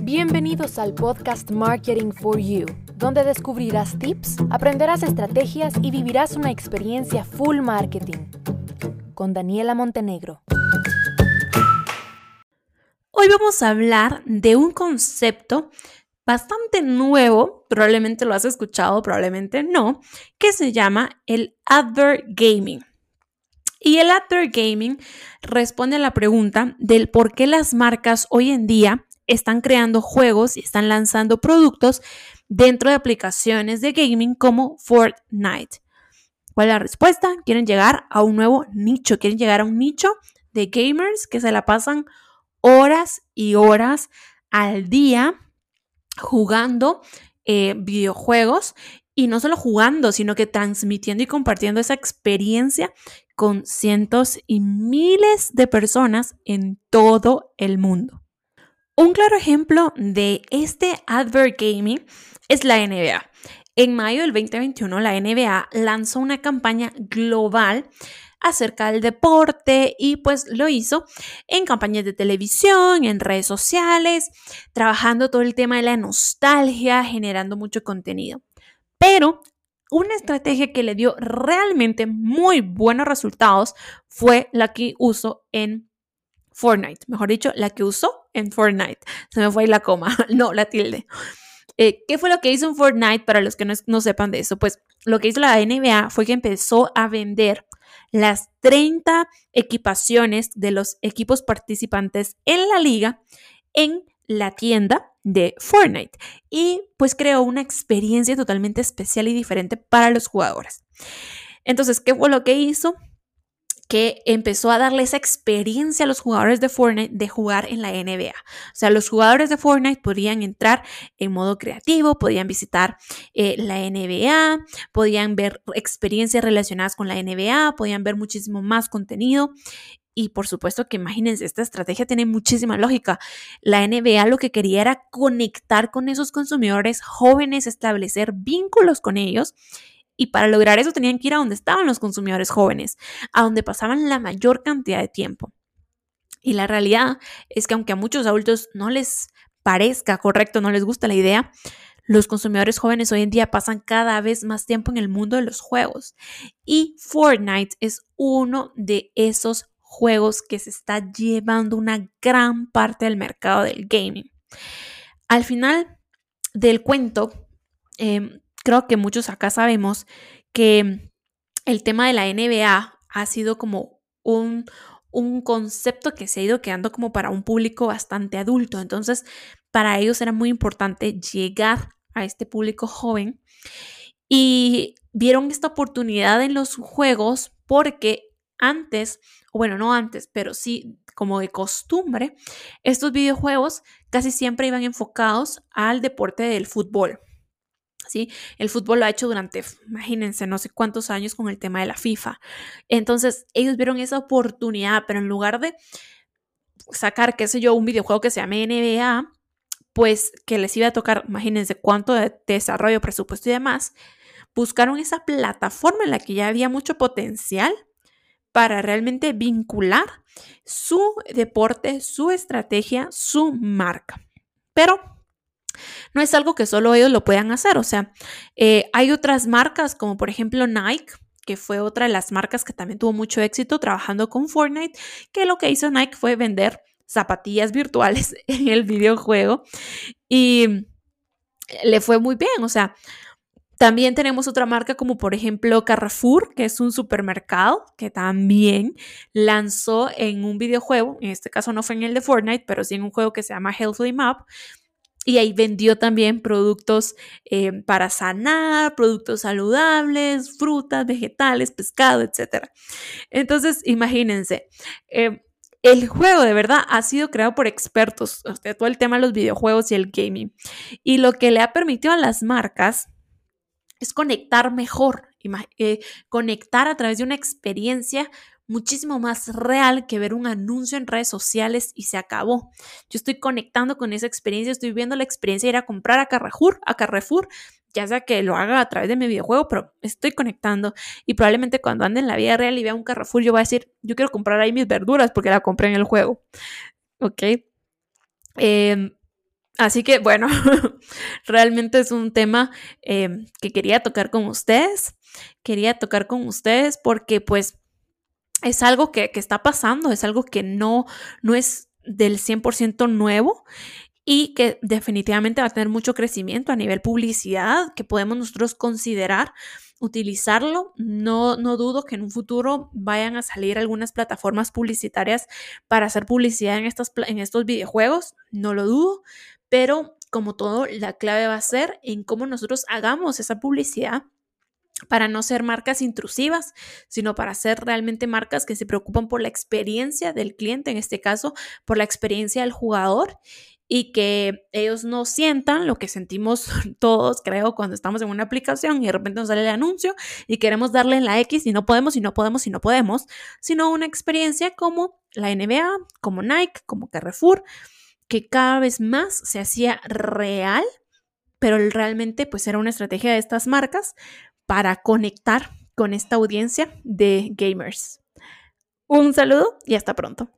Bienvenidos al podcast Marketing for You, donde descubrirás tips, aprenderás estrategias y vivirás una experiencia full marketing. Con Daniela Montenegro. Hoy vamos a hablar de un concepto bastante nuevo, probablemente lo has escuchado, probablemente no, que se llama el advert gaming. Y el advert gaming responde a la pregunta del por qué las marcas hoy en día están creando juegos y están lanzando productos dentro de aplicaciones de gaming como Fortnite. ¿Cuál es la respuesta? Quieren llegar a un nuevo nicho, quieren llegar a un nicho de gamers que se la pasan horas y horas al día jugando eh, videojuegos y no solo jugando, sino que transmitiendo y compartiendo esa experiencia con cientos y miles de personas en todo el mundo. Un claro ejemplo de este advert gaming es la NBA. En mayo del 2021, la NBA lanzó una campaña global acerca del deporte y pues lo hizo en campañas de televisión, en redes sociales, trabajando todo el tema de la nostalgia, generando mucho contenido. Pero una estrategia que le dio realmente muy buenos resultados fue la que usó en Fortnite, mejor dicho, la que usó en Fortnite. Se me fue ahí la coma, no, la tilde. Eh, ¿Qué fue lo que hizo en Fortnite para los que no, no, sepan de eso? Pues lo que hizo la NBA fue que empezó a vender las 30 equipaciones de los equipos participantes en la liga en la tienda de Fortnite y pues creó una experiencia totalmente especial y diferente para los jugadores. Entonces, ¿qué fue lo que hizo? Que empezó a darle esa experiencia a los jugadores de Fortnite de jugar en la NBA. O sea, los jugadores de Fortnite podían entrar en modo creativo, podían visitar eh, la NBA, podían ver experiencias relacionadas con la NBA, podían ver muchísimo más contenido. Y por supuesto que imagínense, esta estrategia tiene muchísima lógica. La NBA lo que quería era conectar con esos consumidores jóvenes, establecer vínculos con ellos y para lograr eso tenían que ir a donde estaban los consumidores jóvenes, a donde pasaban la mayor cantidad de tiempo. Y la realidad es que aunque a muchos adultos no les parezca correcto, no les gusta la idea, los consumidores jóvenes hoy en día pasan cada vez más tiempo en el mundo de los juegos. Y Fortnite es uno de esos juegos que se está llevando una gran parte del mercado del gaming. Al final del cuento, em, creo que muchos acá sabemos que el tema de la NBA ha sido como un, un concepto que se ha ido quedando como para un público bastante adulto. Entonces, para ellos era muy importante llegar a este público joven y vieron esta oportunidad en los juegos porque antes, bueno, no antes, pero sí como de costumbre, estos videojuegos casi siempre iban enfocados al deporte del fútbol. El fútbol lo ha hecho durante, imagínense, no sé cuántos años con el tema de la FIFA. Entonces, ellos vieron esa oportunidad, pero en lugar de sacar, qué sé yo, un videojuego que se llame NBA, pues que les iba a tocar, imagínense cuánto de desarrollo, presupuesto y demás, buscaron esa plataforma en la que ya había mucho potencial para realmente vincular su deporte, su estrategia, su marca. Pero no es algo que solo ellos lo puedan hacer, o sea, eh, hay otras marcas como por ejemplo Nike, que fue otra de las marcas que también tuvo mucho éxito trabajando con Fortnite, que lo que hizo Nike fue vender zapatillas virtuales en el videojuego y le fue muy bien, o sea, también tenemos otra marca como por ejemplo Carrefour, que es un supermercado que también lanzó en un videojuego, en este caso no fue en el de Fortnite, pero sí en un juego que se llama Healthy Map, y ahí vendió también productos eh, para sanar, productos saludables, frutas, vegetales, pescado, etc. Entonces, imagínense, eh, el juego de verdad ha sido creado por expertos, todo el tema de los videojuegos y el gaming. Y lo que le ha permitido a las marcas es conectar mejor, eh, conectar a través de una experiencia muchísimo más real que ver un anuncio en redes sociales y se acabó. Yo estoy conectando con esa experiencia, estoy viendo la experiencia de ir a comprar a Carrefour, a Carrefour, ya sea que lo haga a través de mi videojuego, pero estoy conectando y probablemente cuando ande en la vida real y vea un Carrefour, yo voy a decir, yo quiero comprar ahí mis verduras porque la compré en el juego. ¿Ok? Em, así que bueno, realmente es un tema em, que quería tocar con ustedes. Quería tocar con ustedes porque pues es algo que, que está pasando, es algo que no, no es del 100% nuevo y que definitivamente va a tener mucho crecimiento a nivel publicidad, que podemos nosotros considerar utilizarlo. No, no dudo que en un futuro vayan a salir algunas plataformas publicitarias para hacer publicidad en, estas, en estos videojuegos, no lo dudo, pero como todo, la clave va a ser en cómo nosotros hagamos esa publicidad para no ser marcas intrusivas, sino para ser realmente marcas que se preocupan por la experiencia del cliente, en este caso, por la experiencia del jugador y que ellos no sientan lo que sentimos todos, creo, cuando estamos en una aplicación y de repente nos sale el anuncio y queremos darle en la X y no podemos y no podemos y no podemos, sino una experiencia como la NBA, como Nike, como Carrefour, que cada vez más se hacía real, pero realmente pues era una estrategia de estas marcas para conectar con esta audiencia de gamers. Un saludo y hasta pronto.